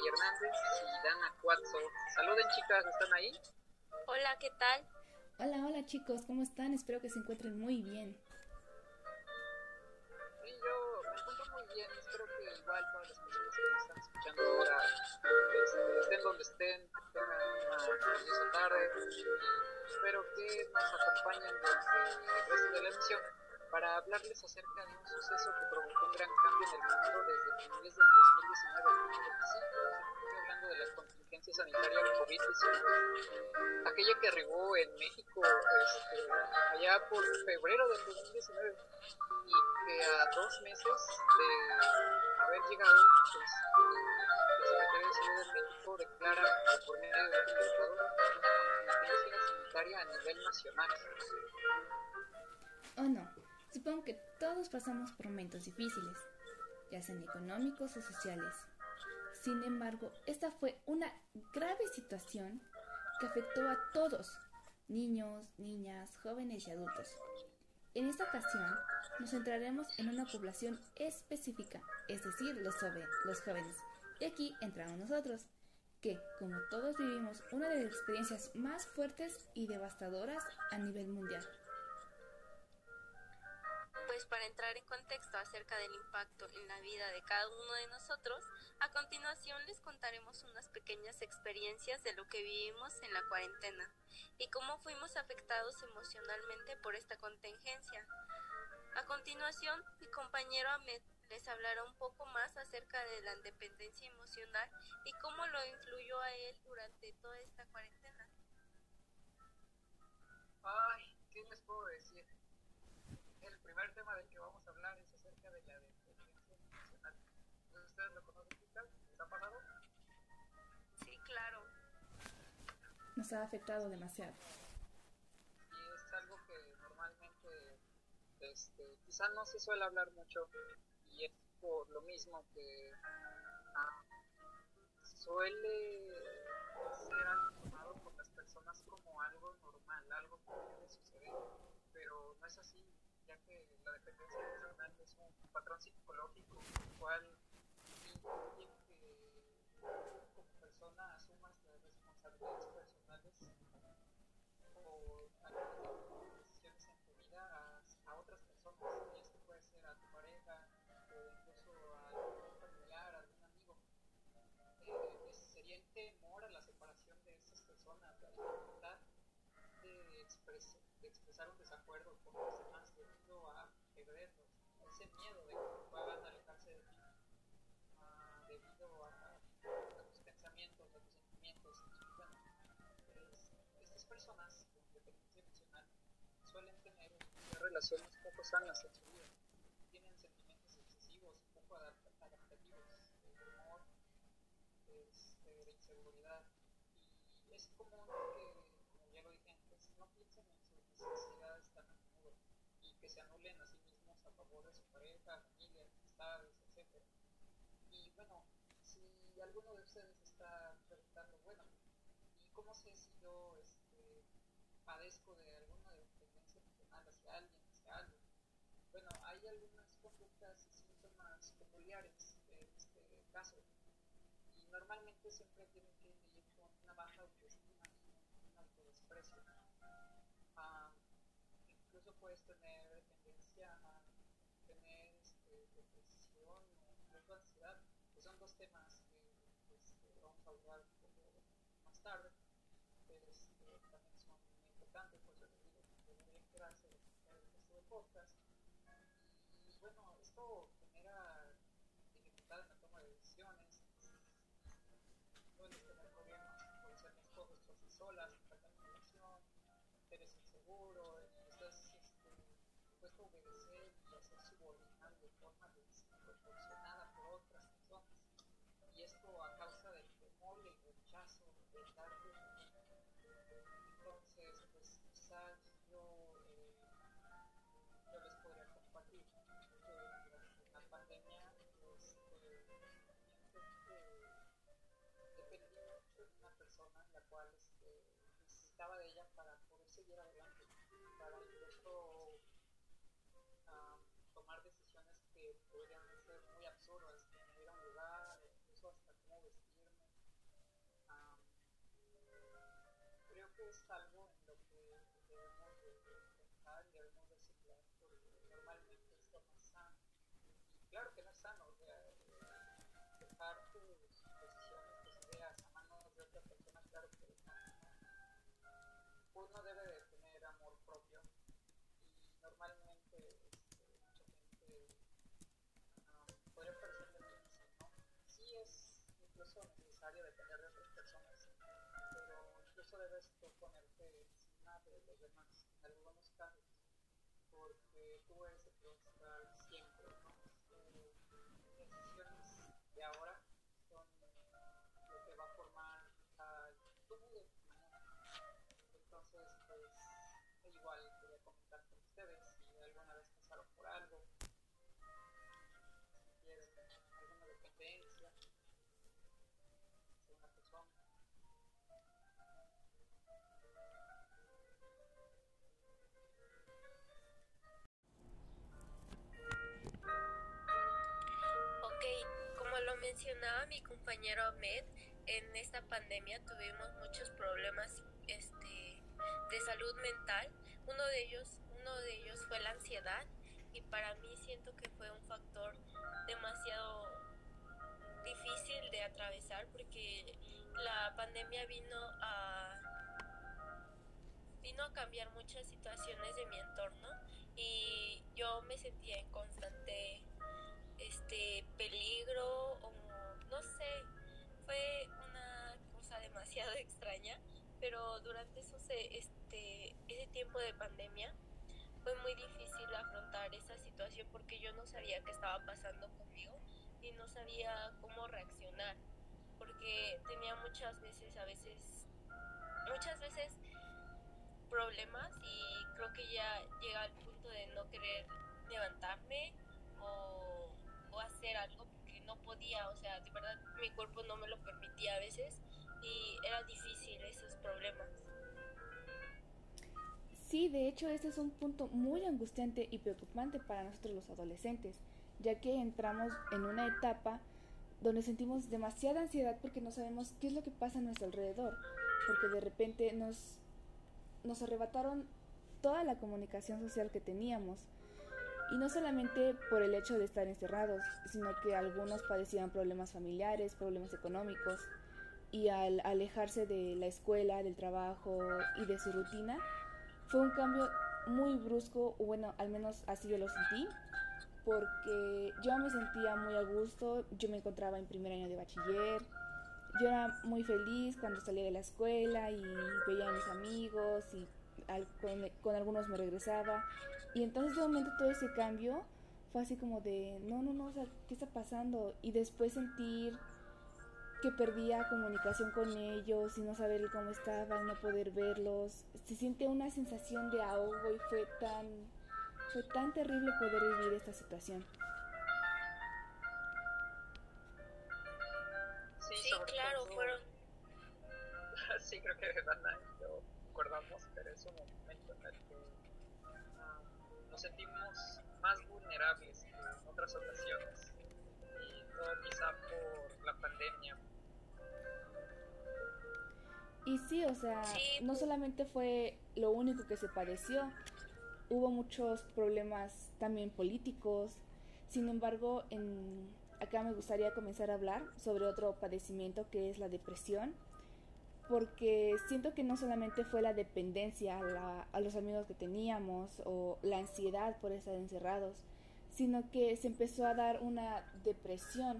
Vianney Hernández y Dana Cuatzo. Saluden chicas, ¿están ahí? Hola, ¿qué tal? Hola, hola chicos, ¿cómo están? Espero que se encuentren muy bien. Sí, yo me encuentro muy bien. Espero que igual todas las personas que me están escuchando ahora este, estén donde estén, tengan una maravillosa tarde. Espero que nos acompañen durante el resto de la emisión para hablarles acerca de un suceso que provocó un gran cambio en el mundo desde finales del 2019. Sí, estoy hablando de la contingencia sanitaria COVID-19, aquella que arribó en México este, allá por febrero del 2019 y que a dos meses de haber llegado, pues, el secretario de Salud de México declara por medio de un comunicador una contingencia sanitaria a nivel nacional. ¿O no? Supongo que todos pasamos por momentos difíciles, ya sean económicos o sociales. Sin embargo, esta fue una grave situación que afectó a todos, niños, niñas, jóvenes y adultos. En esta ocasión nos centraremos en una población específica, es decir, los, los jóvenes. Y aquí entramos nosotros, que, como todos vivimos una de las experiencias más fuertes y devastadoras a nivel mundial. Para entrar en contexto acerca del impacto en la vida de cada uno de nosotros, a continuación les contaremos unas pequeñas experiencias de lo que vivimos en la cuarentena y cómo fuimos afectados emocionalmente por esta contingencia. A continuación, mi compañero Ahmed les hablará un poco más acerca de la independencia emocional y cómo lo influyó a él durante toda esta cuarentena. Ay, ¿qué les puedo decir? Ha afectado demasiado. Y es algo que normalmente este, quizá no se suele hablar mucho y es por lo mismo que ah, suele ser algo tomado por las personas como algo normal, algo que debe suceder, pero no es así, ya que la dependencia emocional es un patrón psicológico, el cual que de, expres de expresar un desacuerdo con los demás debido a perderlos, ese miedo de que puedan alejarse de ti uh, debido a, a, tus pensamientos, a tus sentimientos. Y bueno, estas personas con dependencia emocional suelen tener relaciones poco sanas en su vida. Común que, como ya lo dije antes, no piensen en sus necesidades tan a menudo y que se anulen a sí mismos a favor de su pareja, familia, amistades, etc. Y bueno, si alguno de ustedes está preguntando, bueno, ¿y cómo sé si yo este, padezco de alguna dependencia emocional hacia alguien, hacia algo? Bueno, hay algunas conductas y síntomas peculiares en este caso. Y normalmente siempre tienen que vivir con una baja autoestima y autodesprecio. Ah, incluso puedes tener tendencia a tener este, depresión o ansiedad, que son dos temas que este, vamos a hablar un poco más tarde, pero este, también son muy importantes, por eso les digo deberían quedarse el resto del podcast. Y bueno, esto eres inseguro, estás este, dispuesto a obedecer y a ser subordinado de forma desproporcionada por otras personas. Y esto a causa del temor y el rechazo del darte Entonces, pues quizás yo, eh, yo les podría compartir que durante la pandemia pues, eh, dependí mucho de una persona la cual este, necesitaba de ella para seguir adelante, para incluso um, tomar decisiones que podrían ser muy absurdas, que me dieran lugar, incluso hasta cómo vestirme. Um, creo que es algo en lo que debemos de pensar y debemos de ciclar, porque normalmente esto no es sano. Y claro que no es sano, o sea, dejar tus decisiones, tus ideas a manos de otra persona, claro que no uno debe de necesario depender de otras personas, pero incluso debes tú ponerte encima de los demás en algunos casos, porque tú eres mencionaba mi compañero Ahmed, en esta pandemia tuvimos muchos problemas este, de salud mental. Uno de ellos, uno de ellos fue la ansiedad y para mí siento que fue un factor demasiado difícil de atravesar porque la pandemia vino a vino a cambiar muchas situaciones de mi entorno y yo me sentía en constante este peligro o no sé fue una cosa demasiado extraña pero durante esos, este ese tiempo de pandemia fue muy difícil afrontar esa situación porque yo no sabía qué estaba pasando conmigo y no sabía cómo reaccionar porque tenía muchas veces a veces muchas veces problemas y creo que ya llega al punto de no querer levantarme o, hacer algo porque no podía, o sea, de verdad mi cuerpo no me lo permitía a veces y era difícil esos problemas. Sí, de hecho este es un punto muy angustiante y preocupante para nosotros los adolescentes, ya que entramos en una etapa donde sentimos demasiada ansiedad porque no sabemos qué es lo que pasa a nuestro alrededor, porque de repente nos, nos arrebataron toda la comunicación social que teníamos. Y no solamente por el hecho de estar encerrados, sino que algunos padecían problemas familiares, problemas económicos, y al alejarse de la escuela, del trabajo y de su rutina, fue un cambio muy brusco, bueno, al menos así yo lo sentí, porque yo me sentía muy a gusto, yo me encontraba en primer año de bachiller, yo era muy feliz cuando salía de la escuela y veía a mis amigos y al, con, con, algunos me regresaba. Y entonces de momento todo ese cambio fue así como de, no, no, no, o sea, ¿qué está pasando? Y después sentir que perdía comunicación con ellos y no saber cómo estaban, no poder verlos. Se siente una sensación de ahogo y fue tan, fue tan terrible poder vivir esta situación. Sí, claro, todo- fueron sí, creo que Dana y yo concordamos, pero es un momento en el que ah, nos sentimos más vulnerables que en otras ocasiones. Y todo quizá por la pandemia. Y sí, o sea, Sí, no pues- solamente fue lo único que se padeció, hubo muchos problemas también políticos. Sin embargo, en, acá me gustaría comenzar a hablar sobre otro padecimiento que es la depresión, porque siento que no solamente fue la dependencia a, la- a los amigos que teníamos o la ansiedad por estar encerrados, sino que se empezó a dar una depresión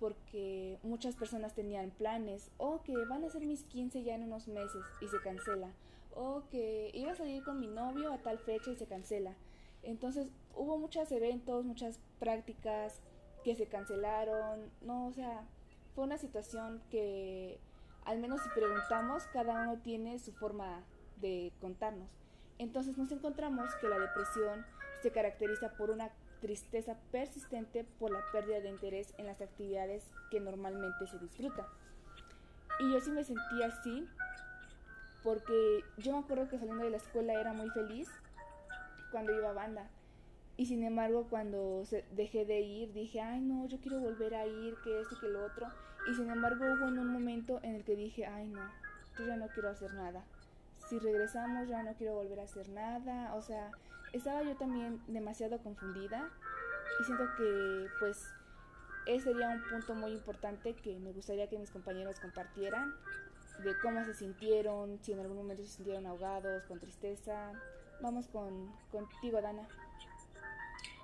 porque muchas personas tenían planes o que van a ser mis 15 ya en unos meses y se cancela o que iba a salir con mi novio a tal fecha y se cancela. Entonces hubo muchos eventos, muchas prácticas que se cancelaron, no, o sea, fue una situación que al menos si preguntamos, cada uno tiene su forma de contarnos. Entonces nos encontramos que la depresión se caracteriza por una tristeza persistente por la pérdida de interés en las actividades que normalmente se disfrutan. Y yo sí me sentí así porque yo me acuerdo que saliendo de la escuela era muy feliz cuando iba a banda. Y sin embargo, cuando dejé de ir, dije, ay no, yo quiero volver a ir, que esto, que lo otro. Y sin embargo, hubo en un momento en el que dije, ay no, yo ya no quiero hacer nada. si regresamos ya no quiero volver a hacer nada, o sea, estaba yo también demasiado confundida y siento que pues ese sería un punto muy importante que me gustaría que mis compañeros compartieran de cómo se sintieron, si en algún momento se sintieron ahogados, con tristeza. Vamos con contigo, Dana.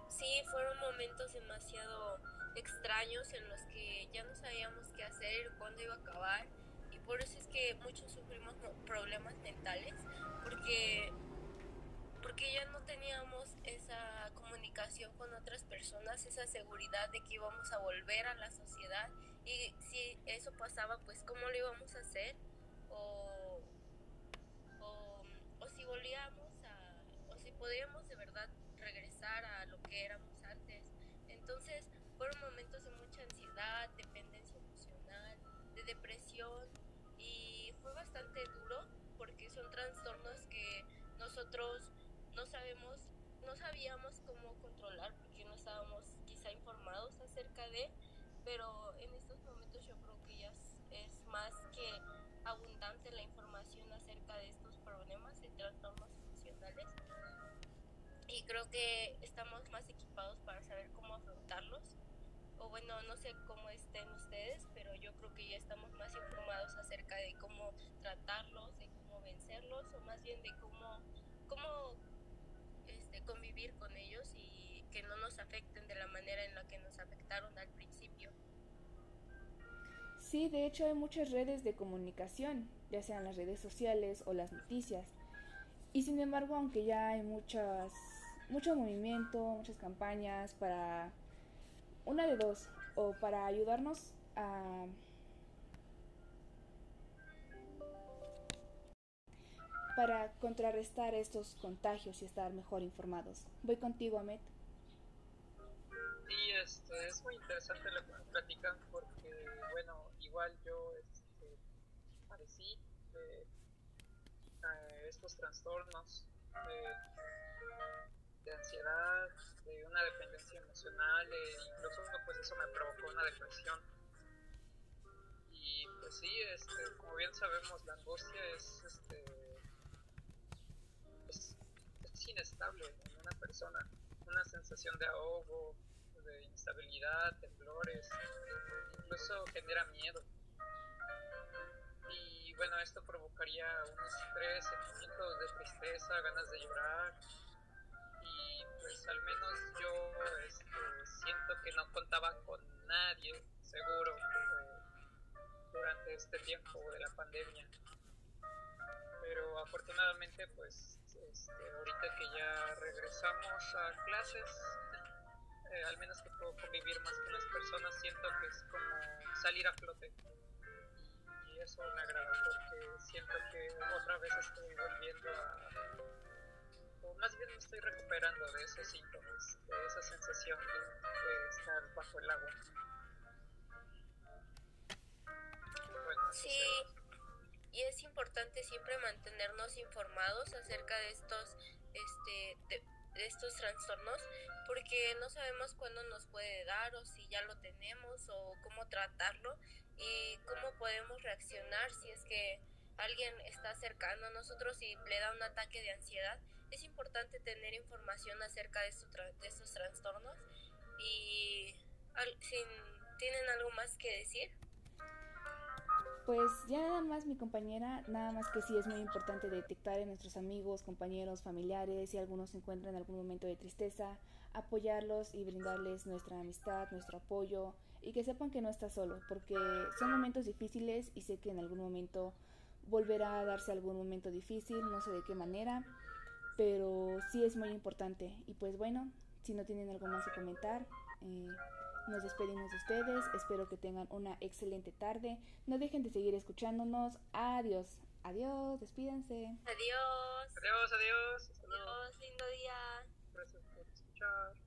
Sí, fueron momentos demasiado extraños en los que ya no sabíamos qué hacer, cuándo iba a acabar y por eso es que muchos sufrimos problemas mentales porque porque ya no teníamos esa comunicación con otras personas, esa seguridad de que íbamos a volver a la sociedad y si eso pasaba, pues cómo lo íbamos a hacer o, o, o si volvíamos a, o si podíamos de verdad regresar a lo que éramos antes. Entonces fueron momentos de mucha ansiedad, dependencia emocional, de depresión y fue bastante duro porque son trastornos que nosotros no sabemos, no sabíamos cómo controlar porque no estábamos quizá informados acerca de, pero en estos momentos yo creo que ya es, más que abundante la información acerca de estos problemas y trastornos emocionales y creo que estamos más equipados para saber cómo afrontarlos. O bueno, no sé cómo estén ustedes, pero yo creo que ya estamos más informados acerca de cómo tratarlos, de cómo vencerlos o más bien de cómo, cómo convivir con ellos y que no nos afecten de la manera en la que nos afectaron al principio. Sí, de hecho hay muchas redes de comunicación, ya sean las redes sociales o las noticias. Y sin embargo, aunque ya hay muchas, mucho movimiento, muchas campañas para una de dos, o para ayudarnos a para contrarrestar estos contagios y estar mejor informados. Voy contigo, Ahmed. Sí, este, es muy interesante lo que platican porque, bueno, igual yo este, padecí de eh, estos trastornos de, ansiedad, de una dependencia emocional, e incluso pues eso me provocó una depresión. Y pues sí, este, como bien sabemos, la angustia es este, inestable en una persona, una sensación de ahogo, de instabilidad, temblores, incluso genera miedo. Y bueno, esto provocaría un estrés, sentimientos de tristeza, ganas de llorar. Y pues al menos yo este, siento que no contaba con nadie seguro eh, durante este tiempo de la pandemia. Pero afortunadamente pues este, ahorita que ya regresamos a clases, eh, al menos que puedo convivir más con las personas, siento que es como salir a flote. Y, eso me agrada porque siento que otra vez estoy volviendo a... O más bien me estoy recuperando de esos síntomas, de esa sensación de, estar bajo el agua. sí y es importante siempre mantenernos informados acerca de estos este de, estos trastornos porque no sabemos cuándo nos puede dar o si ya lo tenemos o cómo tratarlo y cómo podemos reaccionar si es que alguien está cercano a nosotros y le da un ataque de ansiedad. Es importante tener información acerca de, de estos trastornos y si tienen algo más que decir pues ya nada más mi compañera, nada más que sí es muy importante detectar en nuestros amigos, compañeros, familiares, si algunos se encuentran en algún momento de tristeza, apoyarlos y brindarles nuestra amistad, nuestro apoyo y que sepan que no está solo, porque son momentos difíciles y sé que en algún momento volverá a darse algún momento difícil, no sé de qué manera, pero sí es muy importante. Y pues bueno, si no tienen algo más que comentar, eh, nos despedimos de ustedes, espero que tengan una excelente tarde. No dejen de seguir escuchándonos. Adiós, adiós, despídense. Adiós. Adiós, adiós. Adiós, lindo día. Gracias por escuchar.